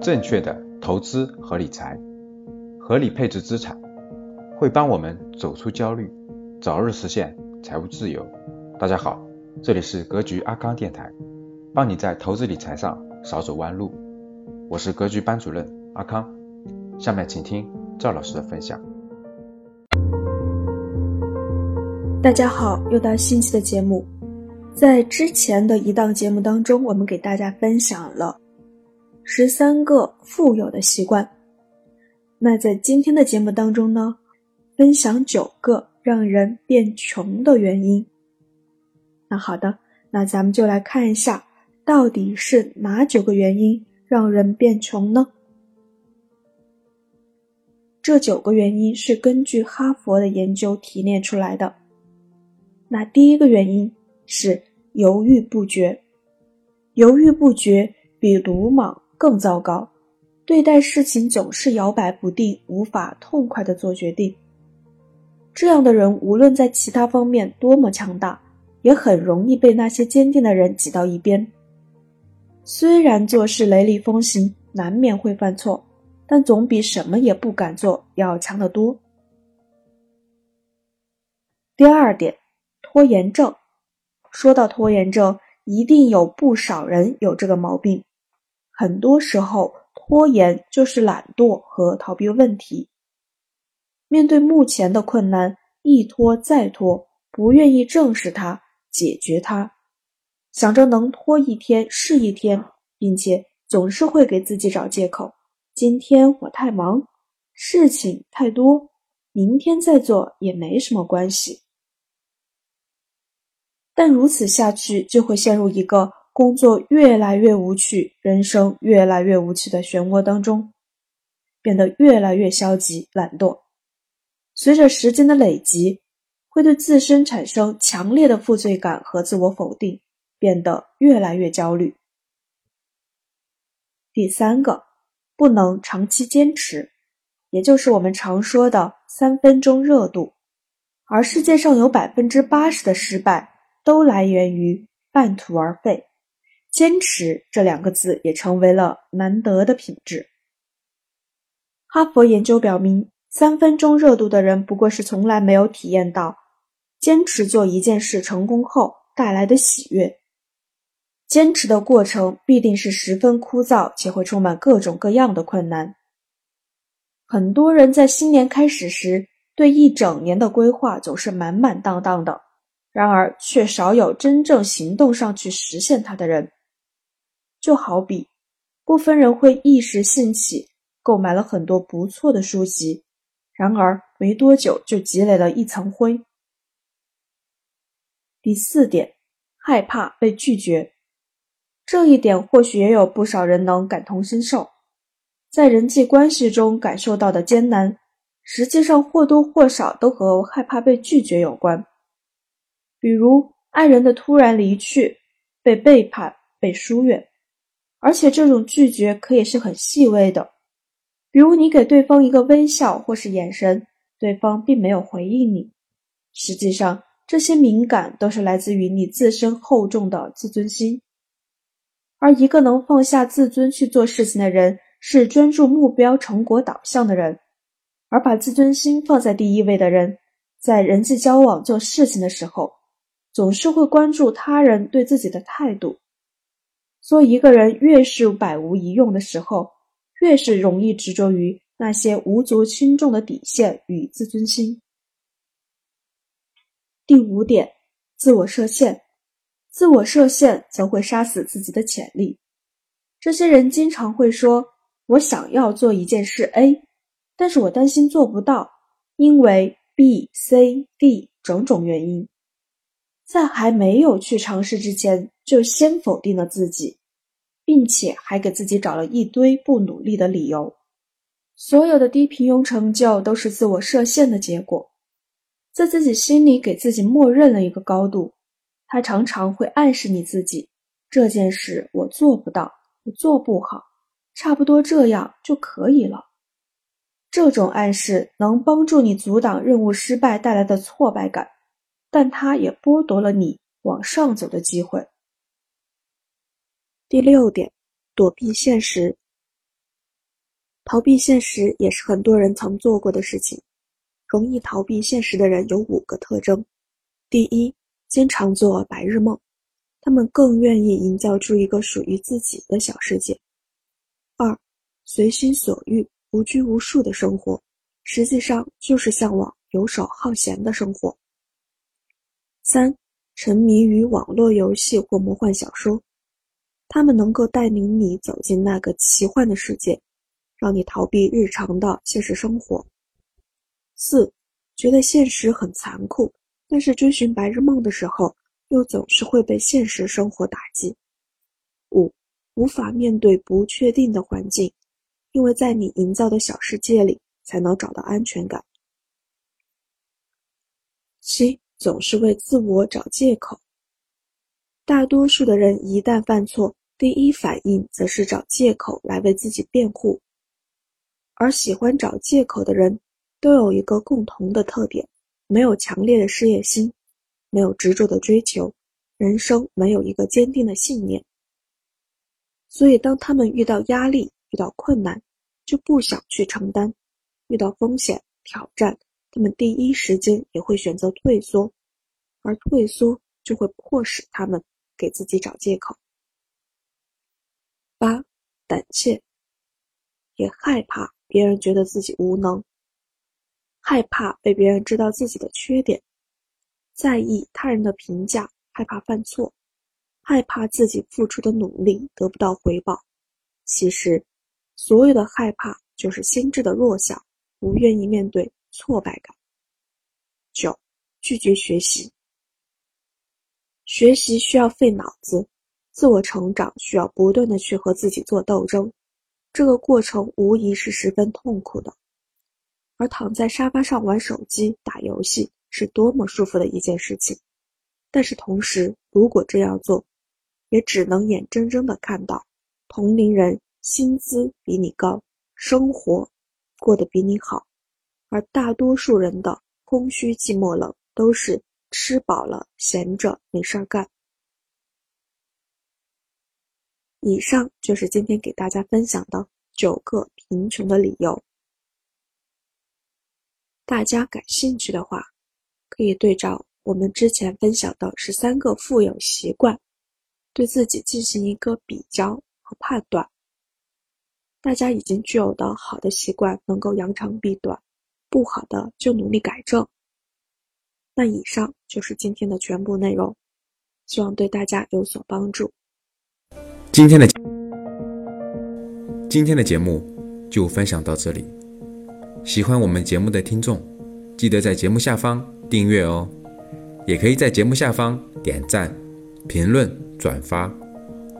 正确的投资和理财，合理配置资产，会帮我们走出焦虑，早日实现财务自由。大家好，这里是格局阿康电台，帮你在投资理财上少走弯路。我是格局班主任阿康，下面请听赵老师的分享。大家好，又到新期的节目。在之前的一档节目当中，我们给大家分享了十三个富有的习惯。那在今天的节目当中呢，分享九个让人变穷的原因。那好的，那咱们就来看一下，到底是哪九个原因让人变穷呢？这九个原因是根据哈佛的研究提炼出来的。那第一个原因是。犹豫不决，犹豫不决比鲁莽更糟糕。对待事情总是摇摆不定，无法痛快的做决定。这样的人无论在其他方面多么强大，也很容易被那些坚定的人挤到一边。虽然做事雷厉风行，难免会犯错，但总比什么也不敢做要强得多。第二点，拖延症。说到拖延症，一定有不少人有这个毛病。很多时候，拖延就是懒惰和逃避问题。面对目前的困难，一拖再拖，不愿意正视它、解决它，想着能拖一天是一天，并且总是会给自己找借口：今天我太忙，事情太多，明天再做也没什么关系。但如此下去，就会陷入一个工作越来越无趣、人生越来越无趣的漩涡当中，变得越来越消极、懒惰。随着时间的累积，会对自身产生强烈的负罪感和自我否定，变得越来越焦虑。第三个，不能长期坚持，也就是我们常说的三分钟热度。而世界上有百分之八十的失败。都来源于半途而废，坚持这两个字也成为了难得的品质。哈佛研究表明，三分钟热度的人不过是从来没有体验到坚持做一件事成功后带来的喜悦。坚持的过程必定是十分枯燥，且会充满各种各样的困难。很多人在新年开始时，对一整年的规划总是满满当当的。然而，却少有真正行动上去实现它的人。就好比，部分人会一时兴起购买了很多不错的书籍，然而没多久就积累了一层灰。第四点，害怕被拒绝，这一点或许也有不少人能感同身受。在人际关系中感受到的艰难，实际上或多或少都和害怕被拒绝有关。比如爱人的突然离去、被背叛、被疏远，而且这种拒绝可以是很细微的，比如你给对方一个微笑或是眼神，对方并没有回应你。实际上，这些敏感都是来自于你自身厚重的自尊心。而一个能放下自尊去做事情的人，是专注目标、成果导向的人，而把自尊心放在第一位的人，在人际交往、做事情的时候。总是会关注他人对自己的态度，所以一个人越是百无一用的时候，越是容易执着于那些无足轻重的底线与自尊心。第五点，自我设限，自我设限则会杀死自己的潜力。这些人经常会说：“我想要做一件事 A，但是我担心做不到，因为 B、C、D 种种原因。”在还没有去尝试之前，就先否定了自己，并且还给自己找了一堆不努力的理由。所有的低平庸成就都是自我设限的结果，在自己心里给自己默认了一个高度。他常常会暗示你自己：这件事我做不到，我做不好，差不多这样就可以了。这种暗示能帮助你阻挡任务失败带来的挫败感。但它也剥夺了你往上走的机会。第六点，躲避现实。逃避现实也是很多人曾做过的事情。容易逃避现实的人有五个特征：第一，经常做白日梦，他们更愿意营造出一个属于自己的小世界；二，随心所欲、无拘无束的生活，实际上就是向往游手好闲的生活；三，沉迷于网络游戏或魔幻小说，他们能够带领你走进那个奇幻的世界，让你逃避日常的现实生活。四，觉得现实很残酷，但是追寻白日梦的时候，又总是会被现实生活打击。五，无法面对不确定的环境，因为在你营造的小世界里才能找到安全感。七，总是为自我找借口。大多数的人一旦犯错，第一反应则是找借口来为自己辩护，而喜欢找借口的人。都有一个共同的特点：没有强烈的事业心，没有执着的追求，人生没有一个坚定的信念。所以，当他们遇到压力、遇到困难，就不想去承担；遇到风险、挑战，他们第一时间也会选择退缩，而退缩就会迫使他们给自己找借口。八，胆怯，也害怕别人觉得自己无能。害怕被别人知道自己的缺点，在意他人的评价，害怕犯错，害怕自己付出的努力得不到回报。其实，所有的害怕就是心智的弱小，不愿意面对挫败感。九，拒绝学习。学习需要费脑子，自我成长需要不断的去和自己做斗争，这个过程无疑是十分痛苦的。而躺在沙发上玩手机、打游戏是多么舒服的一件事情，但是同时，如果这样做，也只能眼睁睁的看到同龄人薪资比你高，生活过得比你好，而大多数人的空虚、寂寞、冷都是吃饱了闲着没事儿干。以上就是今天给大家分享的九个贫穷的理由。大家感兴趣的话，可以对照我们之前分享的十三个富有习惯，对自己进行一个比较和判断。大家已经具有的好的习惯能够扬长避短，不好的就努力改正。那以上就是今天的全部内容，希望对大家有所帮助。今天的今天的节目就分享到这里。喜欢我们节目的听众，记得在节目下方订阅哦，也可以在节目下方点赞、评论、转发。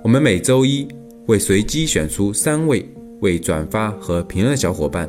我们每周一会随机选出三位为转发和评论的小伙伴，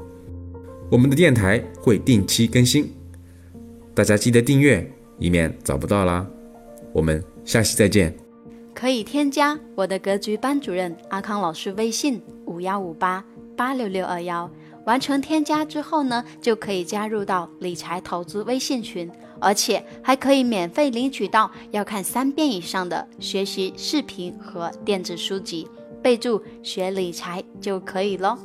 我们的电台会定期更新，大家记得订阅，以免找不到啦。我们下期再见。可以添加我的格局班主任阿康老师微信五幺五八。八六六二幺，完成添加之后呢，就可以加入到理财投资微信群，而且还可以免费领取到要看三遍以上的学习视频和电子书籍，备注学理财就可以喽。